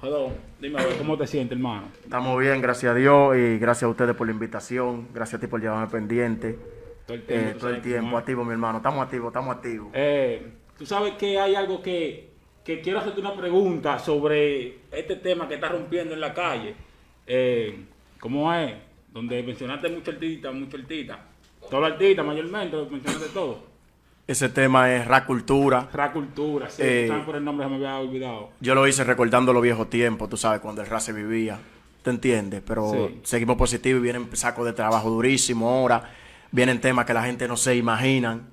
Jodón, dime ¿cómo te sientes, hermano? Estamos bien, gracias a Dios y gracias a ustedes por la invitación. Gracias a ti por llevarme pendiente. Todo el Eh, tiempo. todo el tiempo, activo, mi hermano. Estamos activos, estamos activos. Eh, tú sabes que hay algo que, que quiero hacerte una pregunta sobre este tema que está rompiendo en la calle. Eh, ¿Cómo es? Donde mencionaste mucho artista, mucho artista. Todo artista mayormente, mencionaste todo. Ese tema es rap cultura. Ra cultura, sí. Eh, por el nombre, se me había olvidado. Yo lo hice recordando los viejos tiempos, tú sabes, cuando el rap se vivía. ¿Te entiendes? Pero Sí. seguimos positivos y vienen sacos de trabajo durísimo ahora. Vienen temas que la gente no se imaginan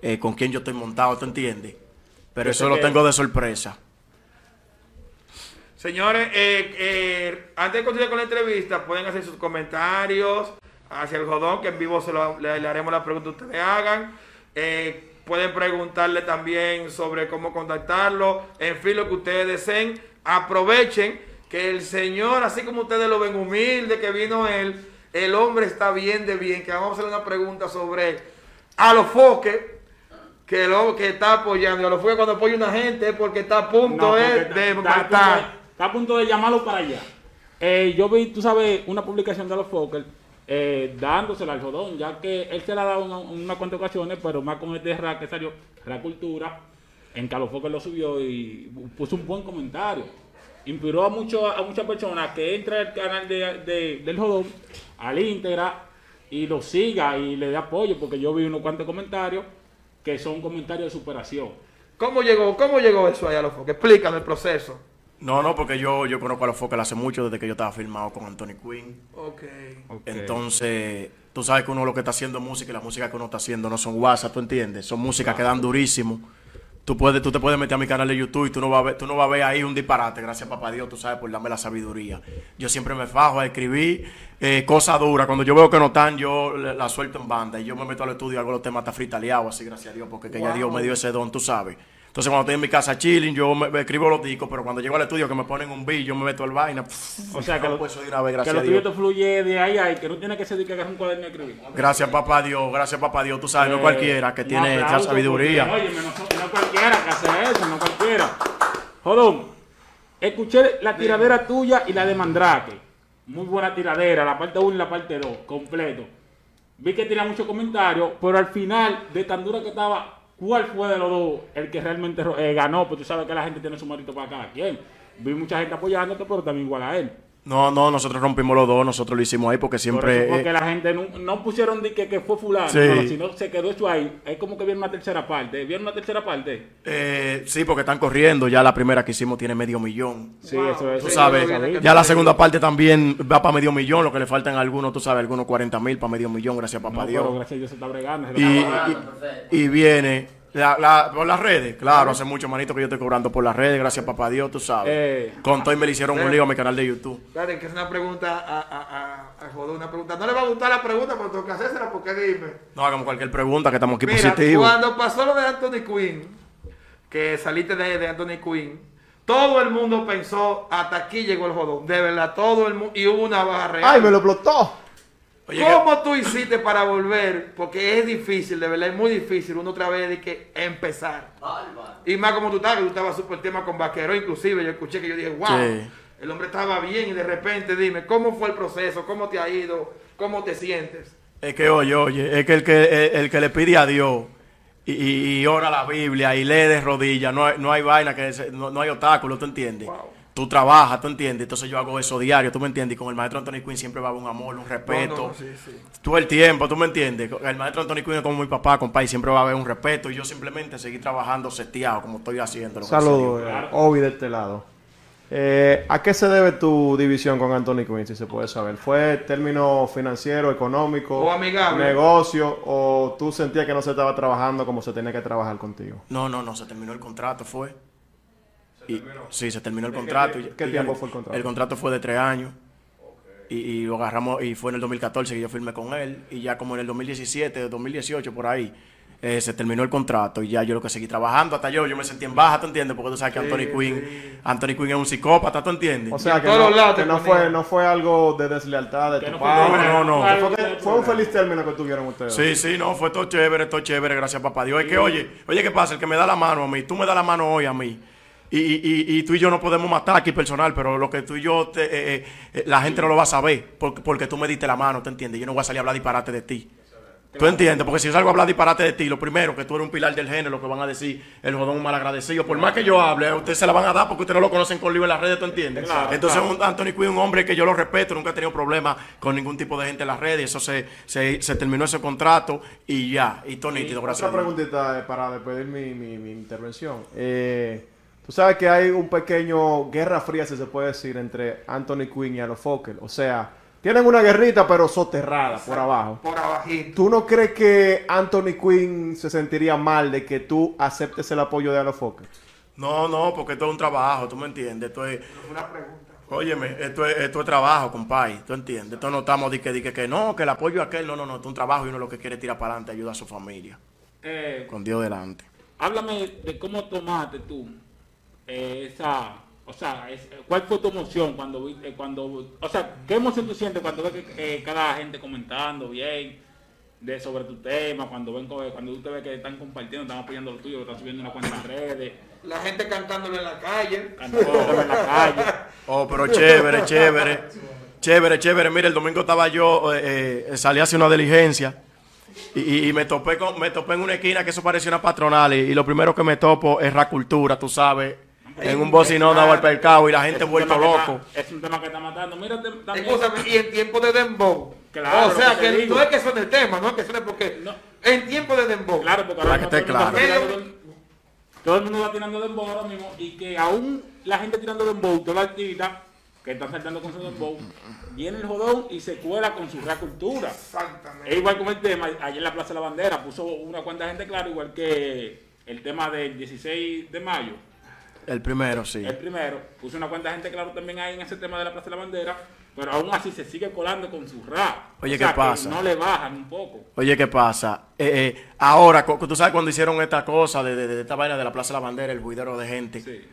eh, con quién yo estoy montado, ¿te entiendes? Pero Yo eso lo que- tengo de sorpresa. Señores, eh, eh, antes de continuar con la entrevista, pueden hacer sus comentarios hacia el jodón, que en vivo se lo- le, le haremos la pregunta que ustedes hagan. Eh, pueden preguntarle también sobre cómo contactarlo, en fin, lo que ustedes deseen. Aprovechen que el Señor, así como ustedes lo ven humilde, que vino Él, el hombre está bien de bien, que vamos a hacerle una pregunta sobre a los foques, que lo que está apoyando. Y a los foques cuando apoya una gente es porque está a punto No, porque está- de está a punto matar. de- Está a punto de llamarlo para allá. Eh, yo vi, tú sabes, una publicación de los Fokker eh, dándosela al jodón, ya que él se la ha dado una, cuantas ocasiones, pero más con este rap que salió, Rap Cultura, en que a los Fokker lo subió y puso un buen comentario. Inspiró a, mucho, a muchas personas que entra al canal de, de- del jodón, al íntegra, y lo siga y le dé apoyo, porque yo vi unos cuantos comentarios que son comentarios de superación. ¿Cómo llegó, ¿Cómo llegó eso ahí a los? Explícame el proceso. No, no, porque yo, yo conozco a los Fokker hace mucho, desde que yo estaba filmado con Anthony Quinn. Ok. Entonces, tú sabes que uno lo que está haciendo es música y la música que uno está haciendo no son WhatsApp, ¿tú entiendes? Son músicas que dan durísimo. Tú, puedes, tú te puedes meter a mi canal de YouTube y tú no vas a ver, tú no vas a ver ahí un disparate, gracias papá Dios, tú sabes, por darme la sabiduría. Yo siempre me fajo a escribir eh, cosas duras. Cuando yo veo que no están, yo la suelto en banda y yo me meto al estudio y hago los temas hasta fritaleados, así, gracias a Dios, porque que ya Dios me dio ese don, tú sabes. Entonces, cuando estoy en mi casa chilling, yo me, me escribo los discos, pero cuando llego al estudio que me ponen un beat, yo me meto al vaina. O sea, que lo, pues, de una vez, que gracias lo a tuyo te fluye de ahí a ahí, que no tiene que ser de que agarres un cuaderno y escribir. Gracias, papá Dios. Gracias, papá Dios. Tú sabes, no Eh, cualquiera que tiene aplauso, sabiduría. porque, Óyeme, no, no cualquiera que hace eso, no cualquiera. Jodón, escuché la tiradera tuya y la de Mandrake. Muy buena tiradera, la parte 1 y la parte 2, completo. Vi que tenía muchos comentarios, pero al final, de tan dura que estaba, ¿cuál fue de los dos el que realmente eh, ganó? Pues tú sabes que la gente tiene su mérito para cada quien. Vi mucha gente apoyándote, pero también igual a él. No, no, nosotros rompimos los dos. Nosotros lo hicimos ahí porque Por siempre. porque eh, la gente no, no pusieron de que, que fue fulano, Sí. no, sino se quedó eso ahí. Es como que vieron una tercera parte. ¿Vieron una tercera parte? eh, sí, porque están corriendo. Ya la primera que hicimos tiene medio millón. Sí, Wow. eso es. Tú Sí, sabes, yo ya la segunda parte también va para medio millón. Lo que le faltan a algunos, tú sabes, algunos 40 mil para medio millón. Gracias, papá No, Dios. gracias a Dios se está bregando. se Y, está- y- y viene la- la- por las redes. Claro, hace mucho manito que yo estoy cobrando por las redes. Gracias, papá Dios, tú sabes. Eh. Con todo y me le hicieron un lío a mi canal de YouTube. Espérate, que es una pregunta a, a, a, a Jodón, una pregunta. No le va a gustar la pregunta, pero tengo que hacérsela porque dime. No hagamos cualquier pregunta, que estamos aquí Mira, positivos. cuando pasó lo de Anthony Quinn, que saliste de, de Anthony Quinn, todo el mundo pensó, hasta aquí llegó el Jodón. De verdad, todo el mundo. Y hubo una baja real. ¡Ay, me lo explotó! Oye, que- ¿Cómo tú hiciste para volver? Porque es difícil, de verdad, es muy difícil uno otra vez de que empezar. Y más como tú estabas, que tú estabas súper tema con Vaquero, inclusive yo escuché que yo dije, wow, Sí. el hombre estaba bien y de repente dime, ¿cómo fue el proceso? ¿Cómo te ha ido? ¿Cómo te sientes? Es que, oye, oye, es que el que, el, el que le pide a Dios y, y- y ora la Biblia y lee de rodillas, no hay, no hay vaina, que se- no, no hay obstáculo, ¿tú entiendes? Wow. Tú trabajas, ¿tú entiendes? Entonces yo hago eso diario, ¿tú me entiendes? Y con el maestro Anthony Quinn siempre va a haber un amor, un respeto. No, no, sí, sí. Todo el tiempo, ¿tú me entiendes? El maestro Anthony Quinn es como mi papá, compadre, y siempre va a haber un respeto. Y yo simplemente seguir trabajando seteado, como estoy haciendo. Saludos, eh, Obi de este lado. Eh, ¿A qué se debe tu división con Anthony Quinn, si se puede saber? ¿Fue término financiero, económico, O amigable. negocio, o tú sentías que no se estaba trabajando como se tenía que trabajar contigo? No, no, no, se terminó el contrato, fue. Y- sí, se terminó el contrato. y- qué y tiempo fue el contrato? El contrato fue de tres años. Y, y lo agarramos, y fue en el 2014 que yo firmé con él. Y ya como en el 2017, 2018, por ahí, eh, se terminó el contrato. Y ya yo lo que seguí trabajando, hasta yo, yo me sentí en baja, ¿tú entiendes? Porque tú sabes que Anthony Quinn, Anthony Quinn es un psicópata, ¿tú entiendes? O sea, que, no, lados que no fue, no fue algo de deslealtad de Que tu no fue padre. No, no, no. Fue, fue un feliz término que tuvieron ustedes. Sí, sí, no, fue todo chévere, todo chévere, gracias papá Dios. Es que, oye, oye, ¿qué pasa? El que me da la mano a mí, tú me das la mano hoy a mí. Y, y- y tú y yo no podemos matar aquí personal, pero lo que tú y yo, te- eh, eh, eh, la gente no lo va a saber porque, porque tú me diste la mano, ¿te entiendes? Yo no voy a salir a hablar disparate de ti. ¿Tú entiendes? Porque si yo salgo a hablar disparate de ti, lo primero, que tú eres un pilar del género, lo que van a decir, el jodón mal agradecido. Por más que yo hable, a usted se la van a dar porque ustedes no lo conocen con lío en las redes, ¿tú entiendes? Claro, Entonces, claro. un Anthony Quinn, un hombre que yo lo respeto, nunca he tenido problemas con ningún tipo de gente en las redes. Eso se, se, se terminó ese contrato y ya. Y todo nítido, gracias Otra preguntita eh, para despedir mi, mi, mi intervención. Eh, Tú sabes que hay un pequeño guerra fría, si se puede decir, entre Anthony Quinn y Alofoque. O sea, tienen una guerrita, pero soterrada por abajo. Por abajito. ¿Tú no crees que Anthony Quinn se sentiría mal de que tú aceptes el apoyo de Alofoque? No, no, porque esto es un trabajo, tú me entiendes. Esto es, Una pregunta. óyeme, esto es, esto es trabajo, compadre, tú entiendes. Esto no estamos de que, de que, que no, que el apoyo a aquel, no, no, no, esto es un trabajo y uno lo que quiere es tirar para adelante, ayuda a su familia, Eh, con Dios delante. háblame de cómo tomaste tú eh, esa, o sea, es- cuál fue tu emoción cuando, eh, cuando, o sea, qué emoción tú sientes cuando ves que eh, cada gente comentando bien de sobre tu tema, cuando ven cuando tú te ves que están compartiendo, están apoyando lo tuyo, lo están subiendo en una cuenta en redes, La gente cantándole en la calle. cantando en la calle. Oh, pero chévere, chévere. Chévere, chévere. Mire, el domingo estaba yo, eh, eh, salí a hacer una diligencia y, y- y me topé con, me topé en una esquina que eso parecía una patronal y, y lo primero que me topo es Racultura, tú sabes, en un bocinón dado al percado y la gente vuelto que loco. está- es un tema que está matando. Mira, te- también, Escúchame, y en tiempo de Dembow. Claro, o sea, que que no es que suene el tema, no es que suene porque. No. En tiempo de Dembow. Claro, porque Para ahora que mismo esté todo el mundo claro. Todo el mundo va tirando dembow ahora mismo y que aún la gente tirando dembow, toda la actividad que están saltando con su dembow, viene el jodón y se cuela con su cultura. Exactamente. Es igual como el tema, ayer en la Plaza de la Bandera puso una cuanta gente claro, igual que el tema del 16 de mayo, El primero, sí. el primero, puso una cuanta gente claro también ahí en ese tema de la Plaza de la Bandera, pero aún así se sigue colando con su rap. Oye, O sea, ¿qué pasa? Que no le bajan un poco. Oye, ¿qué pasa? Eh, eh, ahora, tú sabes cuando hicieron esta cosa de, de- de esta vaina de la Plaza de la Bandera, el buidero de gente. Sí.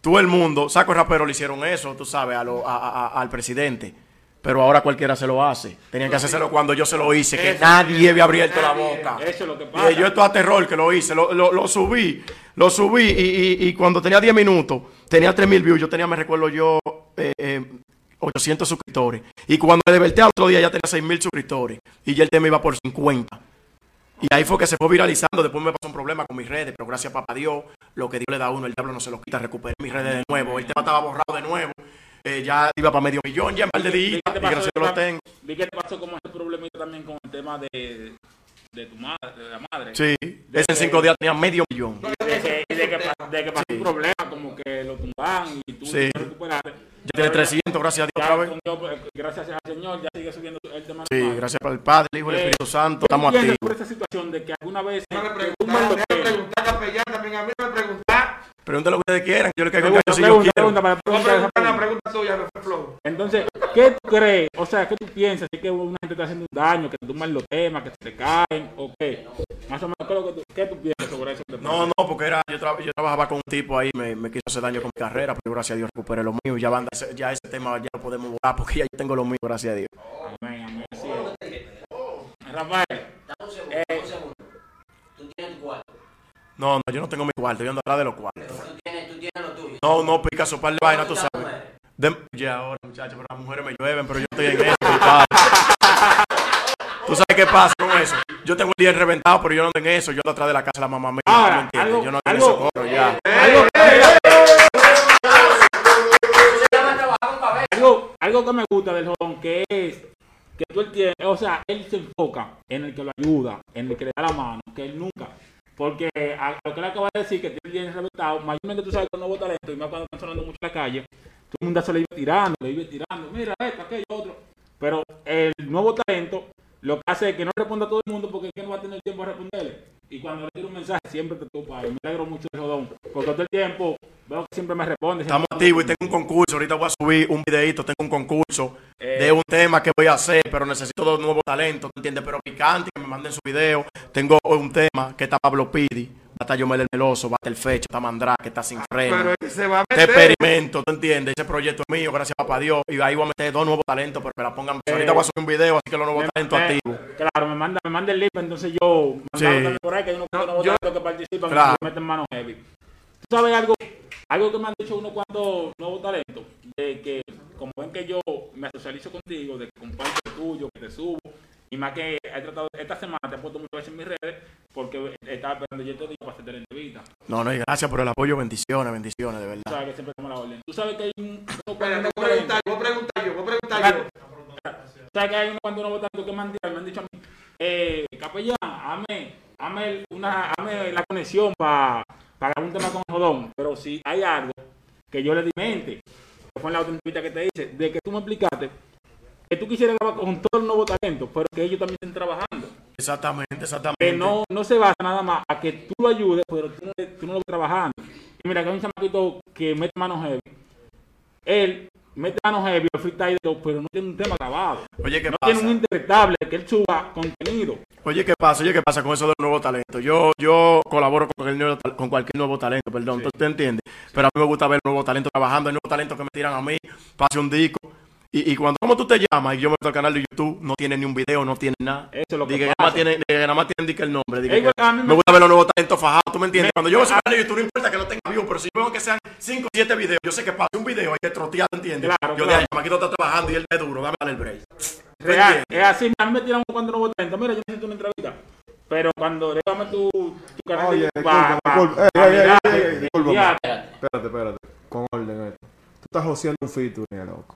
Todo el mundo, saco rapero le hicieron eso, tú sabes, a lo- a- al presidente. Pero ahora cualquiera se lo hace. Tenían que hacérselo cuando yo se lo hice, que Eso, nadie había abierto la boca. Eso es lo que Y pasa. yo esto a terror que lo hice, lo, lo- lo subí, lo subí y, y- y cuando tenía 10 minutos, tenía 3000 views, yo tenía, me recuerdo yo, eh, eh, 800 suscriptores. Y cuando me desperté al otro día ya tenía 6000 suscriptores. Y ya el tema iba por 50. Y ahí fue que se fue viralizando. Después me pasó un problema con mis redes, pero gracias a papá Dios, lo que Dios le da a uno, el diablo no se lo quita. Recuperé mis redes de nuevo. El tema estaba borrado de nuevo. Eh, ya iba para medio millón, ya en par de Vi días. que te Y pasó gracias Dios lo tengo. Vi que te pasó como ese problemita también con el tema de, de tu madre, de la madre. Sí, ese en cinco días tenía medio millón. Y de que, y de que, de que pasó un problema, como que lo tumban y tú Sí. te recuperaste. Ya tiene 300, gracias a Dios Ya otra vez. Dios, pues, gracias al Señor, ya sigue subiendo el tema. Sí, gracias al Padre, el Hijo y el Eh, Espíritu Santo. ¿Qué Estamos piensas activos. por esa situación de que alguna vez tumban los déjame temas? preguntar, capellán, también a mí me preguntar. Pregúntale lo que ustedes quieran. Yo le caigo en Pregunta, si yo pregunta, quiero. pregunta, para Voy a preguntar esa preguntar una pregunta. Flow. Entonces, ¿qué tú crees? O sea, ¿qué tú piensas? ¿Es que una gente está haciendo un daño, que te tumban los temas, que se te caen, o qué? Más o menos, ¿qué, que tú, qué tú piensas sobre eso? No, no, porque era, yo, tra- yo trabajaba con un tipo ahí, me, me quiso hacer daño con mi carrera, pero gracias a Dios recuperé lo mío. Ya, banda, ese- ya ese tema ya lo podemos volar porque ya yo tengo lo mío, gracias a Dios. Amén, amén. es. Rafael, Dame un segundo, Eh. dame un segundo. Tú tienes tu cuarto. No, no, yo no tengo mi cuarto, yo ando atrás de los cuartos. Tú tienes, tú tienes lo tuyo. No, no, pica su par de vainas, tú ¿Cuántas sabes. De- ya ahora, muchachos, pero las mujeres me llueven, pero yo estoy en eso, compadre. ¿Tú sabes qué pasa con eso? Yo tengo el día reventado, pero yo no ando en eso. Yo ando atrás de la casa de la mamá mía. Ahora, ¿tú me entiendes? algo- yo no ando en coros ya. algo, algo, algo que me gusta del joven, que es que tú entiendes, o sea, él se enfoca en el que lo ayuda, en el que le da la mano, que él nunca. Porque a lo que le acaba de decir, que tiene el día reventado, mayormente tú sabes que el nuevo talento, y más cuando están sonando mucho en la calle, todo el mundo se le iba tirando, le iba tirando, mira esto, aquello, otro. Pero el nuevo talento lo que hace es que no responda a todo el mundo porque es que no va a tener tiempo a responderle. Y cuando le tiro un mensaje siempre te topa y me alegro mucho de Jodón. Porque todo el tiempo veo que siempre me responde. Estamos activos y tengo un concurso. Ahorita voy a subir un videito. Tengo un concurso Eh. de un tema que voy a hacer, pero necesito dos nuevos talentos, ¿te entiendes? Pero picante, que me manden su video. Tengo un tema que está Pablo Pidi, Bata Yomel el Meloso, Bata el Fecho, está Mandrake, está Sin Freno. Pero es que se va a Este meter. experimento, ¿tú entiendes? Ese proyecto es mío, gracias a papá Dios. Y ahí voy a meter dos nuevos talentos, pero que la pongan. Ahorita voy a subir un video, así que los nuevos Me- talentos me- activos. Claro, me manda, me manda el link, entonces yo Sí. por ahí que hay unos No, nuevos yo- talentos que participan Claro. se meten manos heavy. ¿Tú sabes algo algo que me han dicho unos cuantos nuevos talentos, de que como ven que yo me socializo contigo, de que comparto el tuyo, que te subo, y más que he tratado, esta semana te he puesto muchas veces en mis redes, porque estaba esperando yo te digo para hacerte la entrevista. No, no, y gracias por el apoyo, bendiciones, bendiciones, de Tú verdad. sabes que siempre la orden. Tú sabes que hay un... cuantos voy a preguntar, voy a preguntar yo, voy a preguntar yo. Tú sabes que hay unos cuantos nuevos talentos que me han, me han dicho a mí, eh, capellán, hazme, hazme, una, hazme la conexión para grabar un tema con Jodón, pero si hay algo que yo le di mente, que fue en la otra entrevista que te hice, de que tú me explicaste que tú quisieras grabar con todos los nuevos talentos, pero que ellos también estén trabajando. Exactamente, exactamente. Que no, no se basa nada más a que tú lo ayudes, pero tú no, tú no lo ves trabajando. Y mira, que hay un chamaquito que mete manos heavy. Él mete manos heavy, el freestyle, pero no tiene un tema grabado. Oye, ¿qué no pasa? tiene un interpretable que él suba contenido. Oye, ¿qué pasa? Oye, ¿qué pasa con eso del nuevo talento? Yo, yo colaboro con cualquier, nuevo, tal- con cualquier nuevo talento, perdón, ¿tú, tú entiendes? Pero a mí me gusta ver nuevo talento trabajando, hay nuevo talento que me tiran a mí, pase un disco. Y, y cuando como tú te llamas y yo me meto al canal de YouTube, no tiene ni un video, no tiene nada. Eso es lo que Diga, pasa. nada más tiene, nada más tienen dique el nombre. diga Es igual que que a mí me- me gusta ver los nuevos talentos fajados, ¿tú me entiendes? Me- Cuando yo veo canal de YouTube, no importa que no tenga views, pero si veo que sean 5 o 7 videos, yo sé que pase un video hay que trotear, ¿tú entiendes? Claro, yo claro. de ahí, Maquito está trabajando y él es duro, dame el break. ¿Tú Real, es así, a mí me tiran cuando nuevo talento. Mira, yo necesito una entrevista. Pero cuando le dame tu, tu canal Oye, de Ey, ey, ey, ey. Espérate, espérate. Con orden esto. Tú estás joseando un featuring, loco.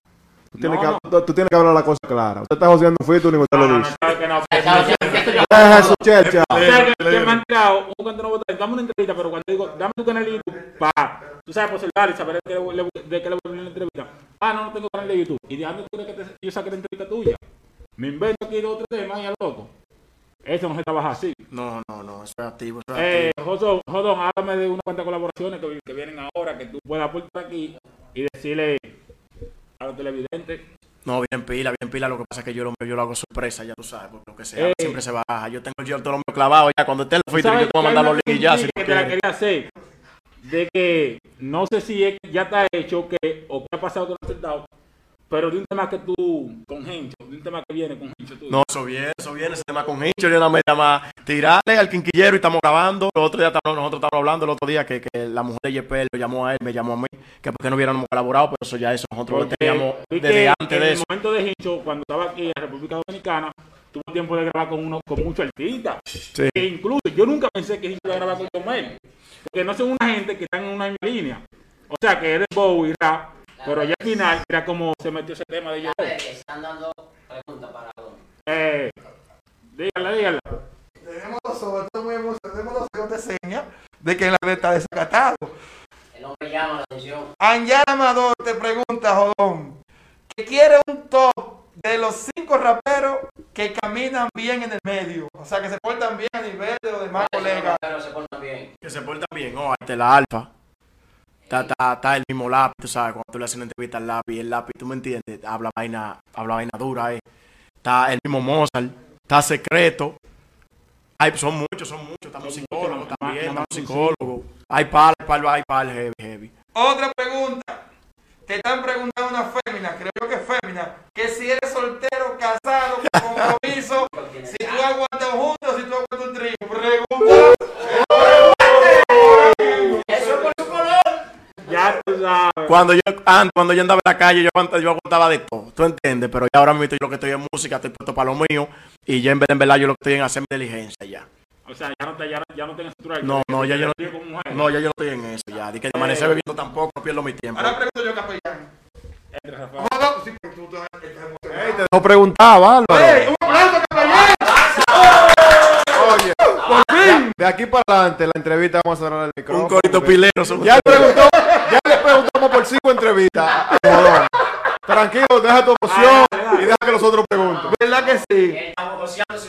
Tú tienes, No, que, tú, tú tienes que hablar la cosa clara. Usted está joseando un featuring y usted No, lo no, dice. no, claro que no. Deja su chercha. O sea, que, que me han tirado un canto nuevo talento. Dame una entrevista, pero cuando digo, dame tu canal de YouTube, pa, tú sabes, por celular y saber de qué le, le- de qué le voy a la entrevista. Ah, no, no tengo canal de YouTube. ¿Y de dónde tú crees que te- yo saque la entrevista tuya? Me invento aquí dos o tres temas y a loco. Eso no se trabaja así. No, no, no, eso es activo, eso es Eh. Jodón, Jodón, háblame de unas cuantas colaboraciones que, que vienen ahora, que tú puedas aportar aquí y decirle a los televidentes. No, bien pila, bien pila. Lo que pasa es que yo lo, yo lo hago sorpresa, ya tú sabes, porque lo que sea, siempre se baja. Yo tengo yo todo lo clavado ya. Cuando esté el Tú featuring, sabes yo te voy a que mandar los links ya. Si que te la quería hacer de que no sé si es- ya está hecho que, o qué ha pasado con el resultado, pero de un tema que tú, con Hencho, de un tema que viene con Hencho tú. No, eso viene, eso viene. Ese tema con Hincho, yo nada más llama tirarle al quinquillero y estamos grabando. El otro día estamos- nosotros estábamos hablando el otro día que, que la mujer de Yepel lo llamó a él, me llamó a mí, que porque no hubiéramos colaborado, pero eso ya eso nosotros lo teníamos que desde antes en de el eso. momento de Hincho, cuando estaba aquí en la República Dominicana, tuvo tiempo de grabar con uno, con muchos artistas. Sí. E incluso yo nunca pensé que Hincho iba a grabar con Yomel. Porque no son una gente que están en una misma línea. O sea, que eres Bowie, rap, pero ya al final, mira cómo se metió ese tema de que están dando preguntas para Don. Eh, dígala, dígala. Tenemos sobre todo muy emocionados, tenemos los hijos de señas de que la red está desacatado. El hombre llama la atención. Anyara Amador te pregunta, Jodón, que quiere un top de los cinco raperos que caminan bien en el medio. O sea, que se portan bien a nivel de los demás colegas. Pero se portan bien. Que se porta bien. Oh, ahí está la alfa. Está, está, está el mismo lápiz, tú sabes, cuando tú le haces una entrevista al lápiz, el lápiz, tú me entiendes, habla vaina, habla vaina dura, eh. Está el mismo Mozart, está secreto. Hay, son muchos, son muchos, estamos psicólogos también, estamos psicólogos. Hay pal, hay pal, hay pal, heavy, heavy. Otra pregunta. Te están preguntando una fémina, creo que es fémina, que si eres soltero, casado, con compromiso, si tú aguantas juntos, si tú aguantas un trío. Pregunta. Eso es por su color. Ya tú sabes. Cuando yo, antes, cuando yo andaba en la calle, yo, aguantaba- yo aguantaba de todo, tú entiendes, pero ya ahora mismo yo lo que estoy en música, estoy puesto para lo mío, y ya en vez de en verdad yo lo que estoy en hacer mi diligencia ya. O sea, ya no te, ya, no- ya no. No, no, ya yo no, Tío con mujer. no, ya yo no estoy en eso ya. De que amanecer bebiendo tampoco, no pierdo mi tiempo. Ahora pregunto yo, capellán. Entre Rafael. Jodón, sí, pero tú estás- estás emocionado. Ey, te dejo preguntar, Álvaro. ¡Ey, un aplauso, capellán! Oye, ya- de aquí para adelante, la entrevista vamos a cerrar el micrófono. Un corito pilero. Ya, él preguntó, ya le preguntamos por cinco entrevistas. a. Tranquilo, deja tu emoción y deja que los otros pregunten. ¿Verdad que sí? Está boceando su.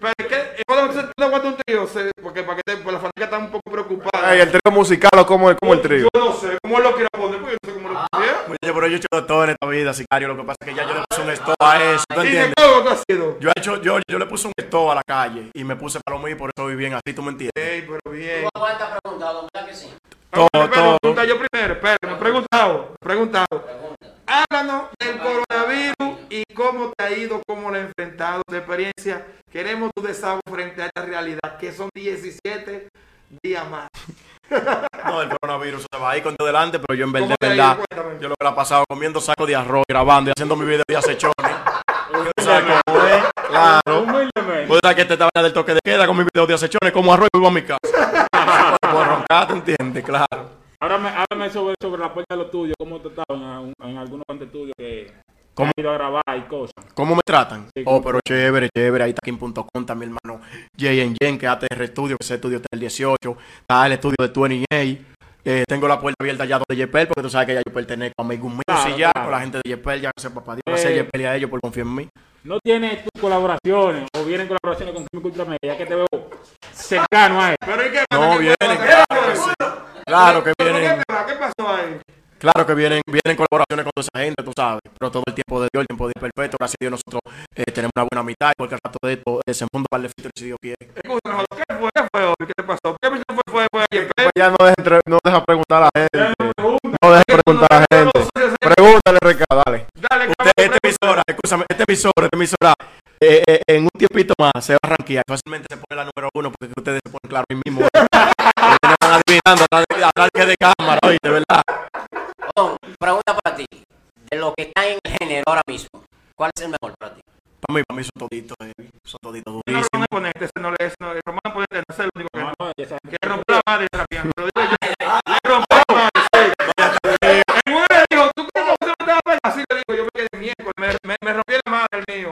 Pero es que, cuando tú no aguantas un trío, se- porque para que te, pues la fanática está un poco preocupada. Ey, el trío musical o como el, como el trío. Yo no sé cómo lo quiere poner, porque yo no sé cómo lo quiere. Oye, pero yo he hecho todo en esta vida, sicario. Lo que pasa es que ya yo le puse un stop a eso. ¿Tú ¿Y entiendes? qué todo tú has sido? Yo, he hecho, yo, yo le puse un stop a la calle y me puse para lo mío y por eso voy bien así, ¿tú me entiendes? Ey, pero bien. ¿Tú aguantas preguntado? ¿Verdad que sí? Todo, todo. pregunta yo primero, espera, me he preguntado, preguntado. Pregunta. Háblanos del coronavirus y cómo te ha ido, cómo lo has enfrentado, tu experiencia. Queremos tu desahogo frente a esta realidad, que son 17 día más. No, el coronavirus se va ahí con todo delante, pero yo en verdad, verdad, yo lo que la he pasado comiendo saco de arroz, grabando y haciendo mi video de acechones. ¿Tú sabes cómo es? Claro. Humildemente. Pues sabes que te estaba del toque de queda con mi video de acechones, como arroz y vuelvo a mi casa. Por roncar, ¿te entiendes? Claro. Háblame, háblame sobre, sobre la puerta de los estudios, cómo te estaban en, en algunos estudios que ¿Cómo? ido a grabar y cosas. ¿Cómo me tratan? Sí, oh, ¿cómo pero chévere, chévere. Ahí está Kim.com, también hermano JN Jen, que ATR Studio, que ese estudio está el 18. Está el estudio de 28. Eh, tengo la puerta abierta ya de Yepel, porque tú sabes que ya yo pertenezco a Megun Music Claro, ya, claro. con la gente de Yepel, ya se papá Dios, Eh. gracias a Yepel y a ellos por confiar en mí. ¿No tienes tus colaboraciones o vienen colaboraciones con Química Ultramedia? Ya que te veo cercano a él. Pero ¿y qué No, vienen, claro que. Claro que ¿Pero vienen, ¿Qué pasa? ¿Qué pasó ahí? Claro que vienen, vienen colaboraciones con toda esa gente, tú sabes. Pero todo el tiempo de Dios, el tiempo de Dios perfecto, gracias a Dios nosotros eh, tenemos una buena mitad y cualquier rato de esto eh, se mundo para el feature si Dios quiere. ¿qué fue? ¿Qué fue hoy? ¿Qué te pasó? ¿Qué fue? Fue, fue ayer. Ya no deja, no deja preguntar a la gente. No deja preguntar a la gente. Pregúntale, Reca, dale. Dale, Usted, esta emisora, escúchame, esta emisora, esta emisora, eh, eh, en un tiempito más se va a arranquear. Fácilmente se pone la número uno porque ustedes se ponen claro ahí mismo. Van adivinando atrás que de cámara, oye, de verdad. Pregunta para ti. De lo que está en el género ahora mismo, ¿cuál es el mejor para ti? Para mí, para mí son toditos, eh, son toditos No, durísimos. Román Ponente, ese no le es, no, el Román Ponente no es el único que, No, no, rompió la madre rapeando. Lo digo yo. Le rompió la madre, sí. En una le dijo, ¿tú cómo se me estaba pegando? Así le digo, yo me quedé miércoles, me, me, me rompí la madre el mío.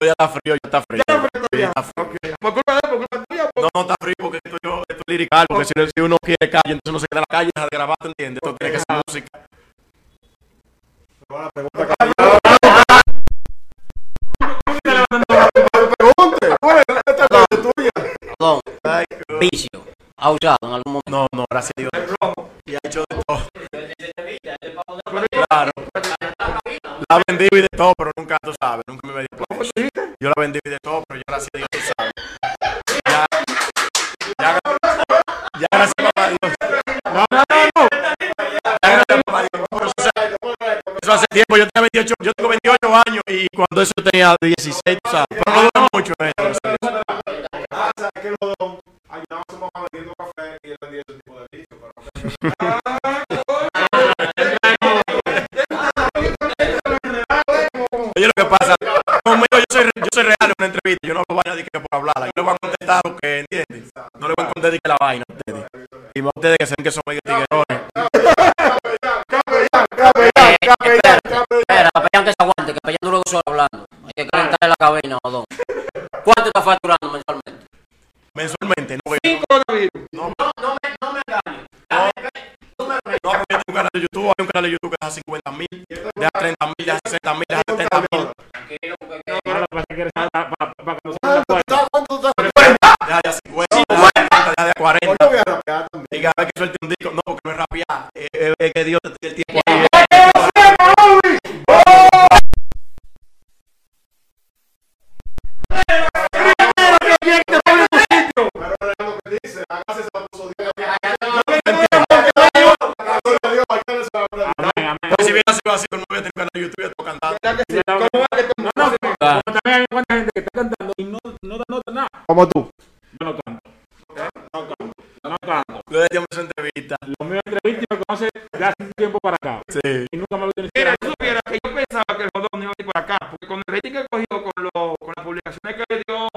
Ya está frío, ya está frío. Ya está frío Sí, ya. está frío. Ok. Por culpa de él, por culpa tuya, por No, no está frío porque esto, yo, esto es lirical, porque si, no- si uno quiere calle, entonces uno se queda en la calle y deja de grabar, ¿te entiendes? Esto tiene que ser música. Ay, vicio. ¿Ha usado en algún momento? No, no, gracias a Dios. Y ha hecho de todo. Claro. La vendí y de todo, pero nunca, tú sabes, nunca me eso. Yo la vendí y de todo, pero yo gracias a Dios, tú sabes. Hace- tiempo, yo tenía 28, yo tengo 28 años y cuando eso tenía 16, tú sabes. Pero no duró mucho eso. A Oye, lo que pasa, conmigo yo soy, yo soy real en una entrevista, yo no lo voy a decir que por hablarla, yo le voy a contestar lo que entiende. No le voy a contestar que la vaina a ustedes. Y más ustedes que saben que son medio tiguerones. Capellán, capellán. Espera, capellán que se aguante, que capellán luego solo hablando. Hay que calentarle la cabina, jodón. ¿Cuánto está facturando mensualmente? Mensualmente, no veo. Sin coronavirus. No, No, no me, no me engañes. no, porque yo tengo un canal de YouTube, hay un canal de YouTube que deja 50 mil, deja 30 mil, deja 60 mil, deja 70 mil, Ahora lo que pasa es que eres para, para, para cuando se la puerta. ¿Cuánto tú estás? deja de 50, deja de 30, deja de 40. Yo voy a rapear también. Y cada vez que suelte un disco, no, porque no es rapear, es, es- es que Dios te tiene el tiempo ahí. Como tú. Yo no canto. No canto. Yo no canto. Yo desde esa entrevista. Lo mío entrevista y me conoce de hace un tiempo para acá. Sí. Y nunca me lo he ni Mira, supiera que yo pensaba que el jodón no iba a ir por acá, porque con el rating que cogió con, lo, con las publicaciones que le dio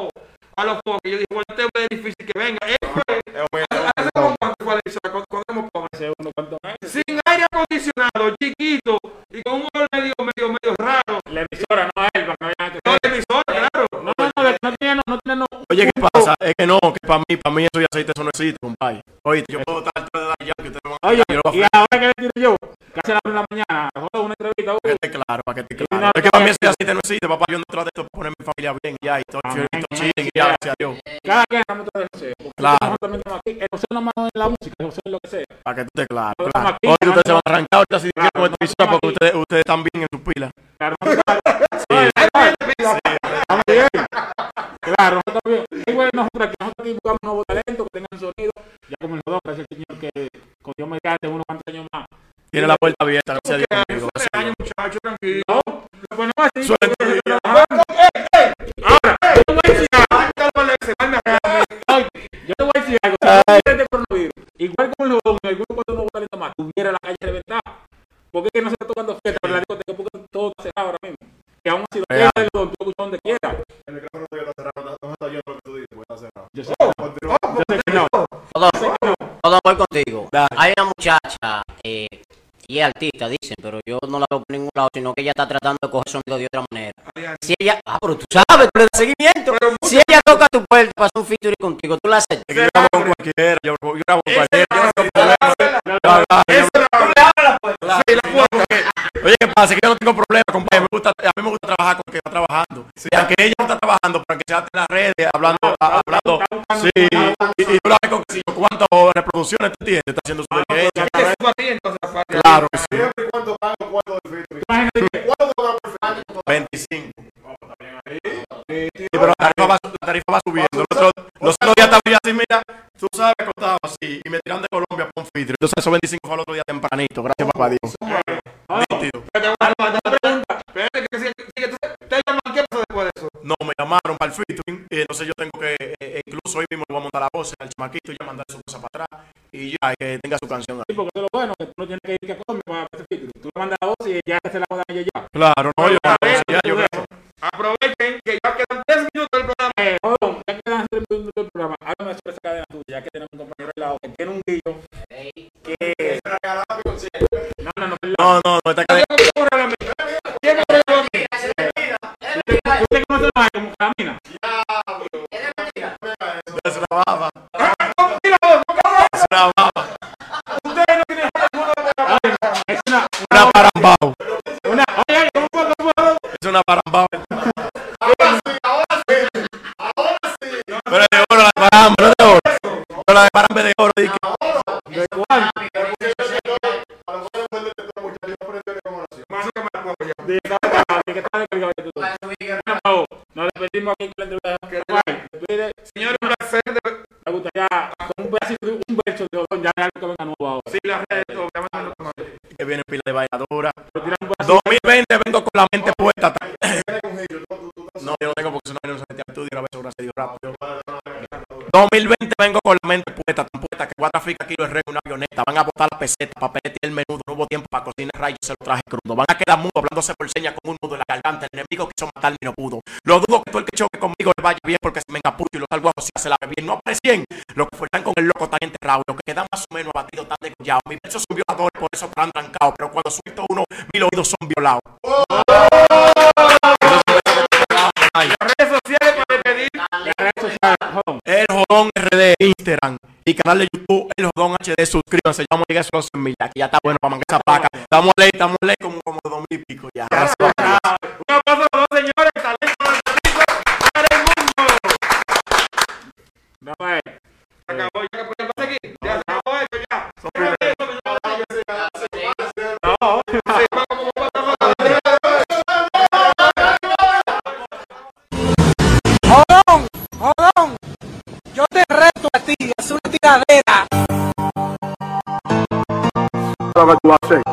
a los pocos, yo dije, bueno, este es difícil que venga. Él fue, hace como cuánto fue eso, cuando cuando éramos pobres. Hace unos cuantos meses. Sin aire acondicionado, chiquito, y con un olor medio, medio, medio raro. La emisora, no para no vean que No, la emisora, claro. No, no, no, de que no tenía, no, no tenía, no. Oye, ¿qué pasa? Es que no, que para mí, para mí eso y aceite, eso no existe, compadre. Oye, yo puedo estar detrás de ya que ustedes van a Oye, yo y ahora que le tiro yo, casi a las 1 de la mañana, joder, una entrevista, para que esté claro, para que esté claro. una Es que para mí ese aceite no existe, papá. Yo no trato de esto para poner mi familia bien ya y todo, todo chilling ya, gracias a Dios. cada quien te deseo. Porque Claro. El José no más en la música, el José es lo que sea. Para que tú estés claro. Claro. Oye, ustedes se van a arrancar ahorita si Claro, quieren con esta emisora porque ustedes, ustedes están bien en sus pilas. Claro, bien. Claro, nosotros bien. Igual nosotros nosotros aquí buscamos nuevos talentos que tengan sonido. Ya como el es el señor que con Dios mediante unos cuantos años más. Tiene la puerta abierta, gracias a Dios Que conmigo. hace gracias a años, Dios. muchacho, tranquilo. No, no es así. Suelta, voy contigo. Dale. Hay una muchacha, eh, y es artista, dicen, pero yo no la veo por ningún lado, sino que ella está tratando de coger sonido de otra manera. Si ella, ah, pero tú sabes, tú le das seguimiento. Si ella toca tu puerta para hacer un featuring contigo, tú la aceptas. Es que yo grabo con cualquiera, yo, grabo con cualquiera, yo no tengo problema. Sí. Oye, ¿qué pasa? Que yo no tengo problema, compadre. Me gusta, a mí me gusta trabajar con el que está trabajando. Y aunque ella no está trabajando, pero que sea en las redes, hablando, a- hablando. Sí, y, y tú la ves con que si yo, cuántas reproducciones te entiendes, está haciendo su bien hecha. ¿Qué es eso a ti, entonces, aparte? Claro que sí. Cuando pago ¿Cuánto te va por featuring? 25. Sí, pero la tarifa va, la tarifa va subiendo. Los otros, los otros días estaba así, mira, tú sabes que estaba así, y me tiran de Colombia por un filtro. Entonces esos 25 fue al otro día tempranito, gracias papá Dios. No, me llamaron para el featuring, y entonces yo tengo que, eh, hoy mismo le voy a montar la voz al chamaquito y ya mandar su cosa para atrás, y ya, que tenga su canción ahí. Sí, porque lo bueno, que tú no tienes que ir a Colombia para hacer featuring. Tú le mandas la voz y ya se la mandan a ella ya. Claro, no, yo, A ver, ya, yo creo. Aprovechen que ya quedan 3 minutos del programa. Eh, Jodón, ya quedan tres minutos del programa. Háblame sobre esa cadena tuya, ya que tenemos un compañero al lado que tiene un guillo que... No. No, no, no, esta cadena. Señores, un placer de Me gustaría con un pedacito, de- un verso de Odón, ya algo que venga nuevo ahora. sí, obviamente no toman. Que viene pila de bailadora. Pero tira un pedacito. 2020 vengo con la mente puesta. No, yo no tengo porque si no, yo no se metía al estudio y a veces una se dio rápido. 2020 vengo con la mente puesta, tan puesta que voy a traficar rey en una avioneta. Van a botar la peseta, papel y el menudo. No hubo tiempo para cocinar rayos, se lo traje crudo. Van a quedar mudos, hablándose por señas con un nudo en la garganta. El enemigo quiso matarme y no pudo. Lo dudo que todo el que choque conmigo le vaya bien porque se me encapucho y los salgo a cocinar se la bien. No aparecien. Los que fueran con el loco están enterrados. Los que quedan más o menos abatidos están degollados. Mis versos son violadores, por eso están trancados. Pero cuando suelto uno, mis oídos son violados. RD, Instagram y canal de YouTube, El Jodón HD, suscríbanse, ya vamos a llegar a los 100 mil, aquí ya está bueno para mangar esa paca. Estamos ley, estamos ley como, como dos mil y pico ya. Es